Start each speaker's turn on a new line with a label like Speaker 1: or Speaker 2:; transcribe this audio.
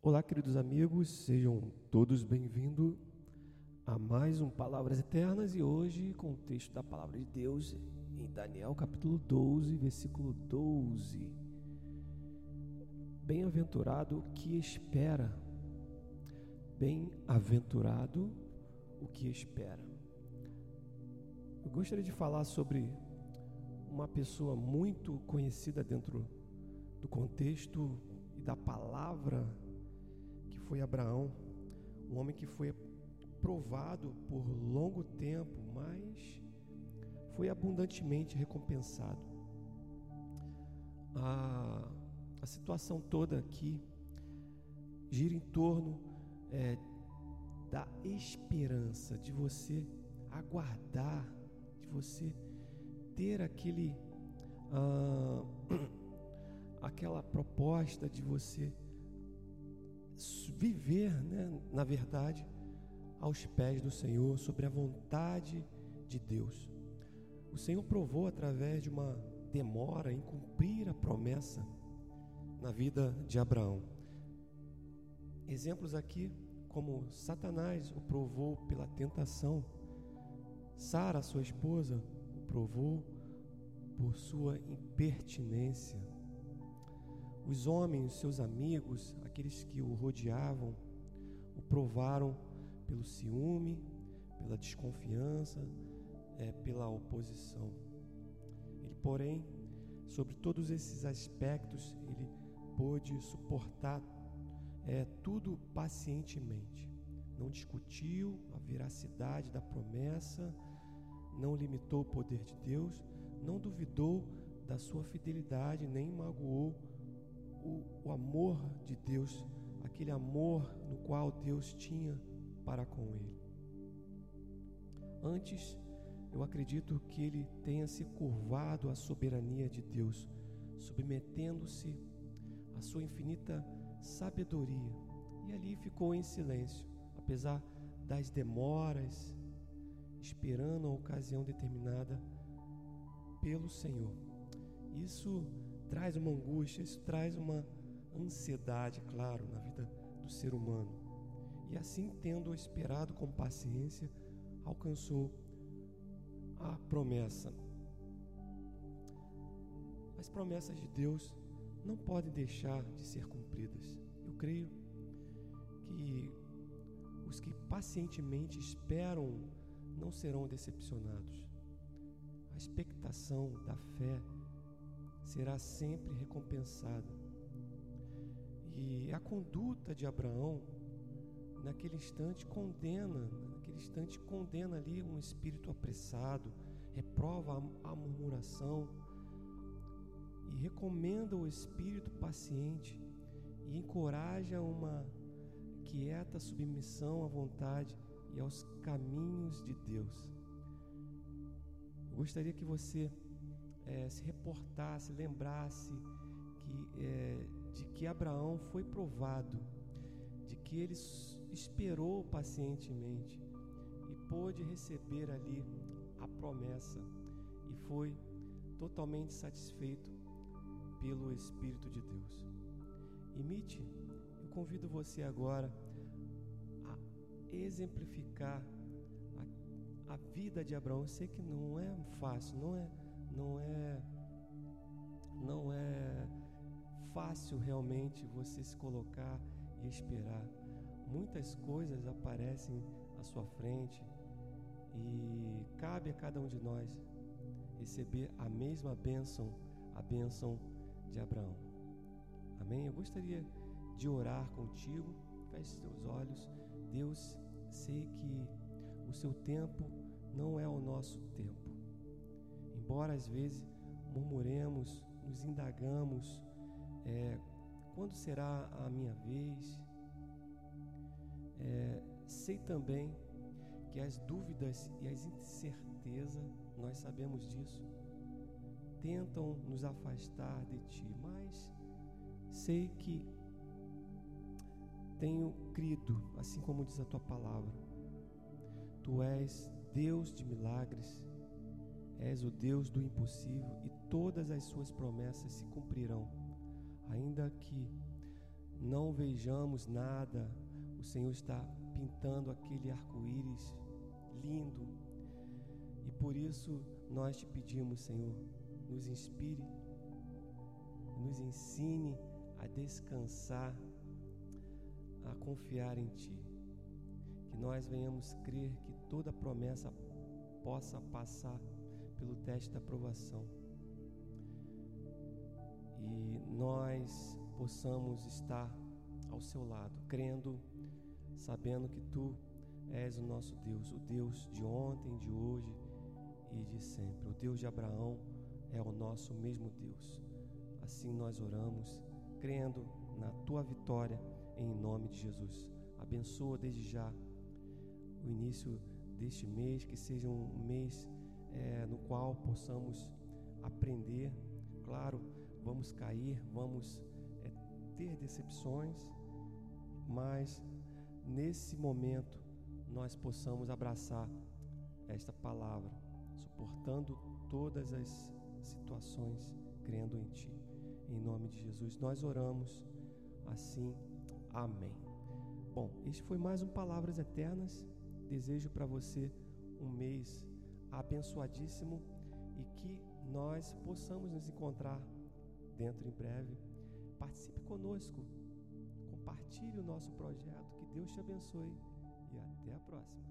Speaker 1: Olá, queridos amigos, sejam todos bem-vindos a mais um Palavras Eternas e hoje com o texto da Palavra de Deus em Daniel capítulo 12, versículo 12. Bem-aventurado o que espera, bem-aventurado o que espera. Eu gostaria de falar sobre uma pessoa muito conhecida dentro do contexto e da palavra foi Abraão, um homem que foi provado por longo tempo, mas foi abundantemente recompensado. A, a situação toda aqui gira em torno é, da esperança, de você aguardar, de você ter aquele, ah, aquela proposta de você viver, né, na verdade, aos pés do Senhor, sobre a vontade de Deus. O Senhor provou através de uma demora em cumprir a promessa na vida de Abraão. Exemplos aqui, como Satanás o provou pela tentação, Sara, sua esposa, o provou por sua impertinência os homens, seus amigos, aqueles que o rodeavam, o provaram pelo ciúme, pela desconfiança, é, pela oposição. Ele, porém, sobre todos esses aspectos, ele pôde suportar é, tudo pacientemente. Não discutiu a veracidade da promessa, não limitou o poder de Deus, não duvidou da sua fidelidade, nem magoou o, o amor de Deus, aquele amor no qual Deus tinha para com ele. Antes, eu acredito que ele tenha se curvado à soberania de Deus, submetendo-se à sua infinita sabedoria. E ali ficou em silêncio, apesar das demoras, esperando a ocasião determinada pelo Senhor. Isso traz uma angústia, isso traz uma ansiedade, claro, na vida do ser humano. E assim, tendo esperado com paciência, alcançou a promessa. As promessas de Deus não podem deixar de ser cumpridas. Eu creio que os que pacientemente esperam não serão decepcionados. A expectação da fé será sempre recompensada. E a conduta de Abraão, naquele instante, condena, naquele instante, condena ali um espírito apressado, reprova a, a murmuração e recomenda o espírito paciente e encoraja uma quieta submissão à vontade e aos caminhos de Deus. Eu gostaria que você é, se reportasse, lembrasse que, é, de que Abraão foi provado, de que ele esperou pacientemente e pôde receber ali a promessa e foi totalmente satisfeito pelo Espírito de Deus. Imite, eu convido você agora a exemplificar a, a vida de Abraão. Eu sei que não é fácil, não é não é não é fácil realmente você se colocar e esperar. Muitas coisas aparecem à sua frente e cabe a cada um de nós receber a mesma bênção, a bênção de Abraão. Amém? Eu gostaria de orar contigo. Feche seus olhos. Deus, sei que o seu tempo não é o nosso. Embora às vezes murmuremos, nos indagamos, é, quando será a minha vez? É, sei também que as dúvidas e as incertezas, nós sabemos disso, tentam nos afastar de Ti, mas sei que tenho crido, assim como diz a Tua palavra. Tu és Deus de milagres, És o Deus do impossível e todas as suas promessas se cumprirão, ainda que não vejamos nada, o Senhor está pintando aquele arco-íris lindo. E por isso nós te pedimos, Senhor, nos inspire, nos ensine a descansar, a confiar em Ti. Que nós venhamos crer que toda promessa possa passar pelo teste da aprovação. E nós possamos estar ao seu lado, crendo, sabendo que tu és o nosso Deus, o Deus de ontem, de hoje e de sempre. O Deus de Abraão é o nosso mesmo Deus. Assim nós oramos, crendo na tua vitória em nome de Jesus. Abençoa desde já o início deste mês, que seja um mês é, no qual possamos aprender. Claro, vamos cair, vamos é, ter decepções, mas nesse momento nós possamos abraçar esta palavra, suportando todas as situações, crendo em Ti. Em nome de Jesus, nós oramos assim. Amém. Bom, este foi mais um Palavras Eternas. Desejo para você um mês abençoadíssimo e que nós possamos nos encontrar dentro em breve. Participe conosco, compartilhe o nosso projeto. Que Deus te abençoe e até a próxima.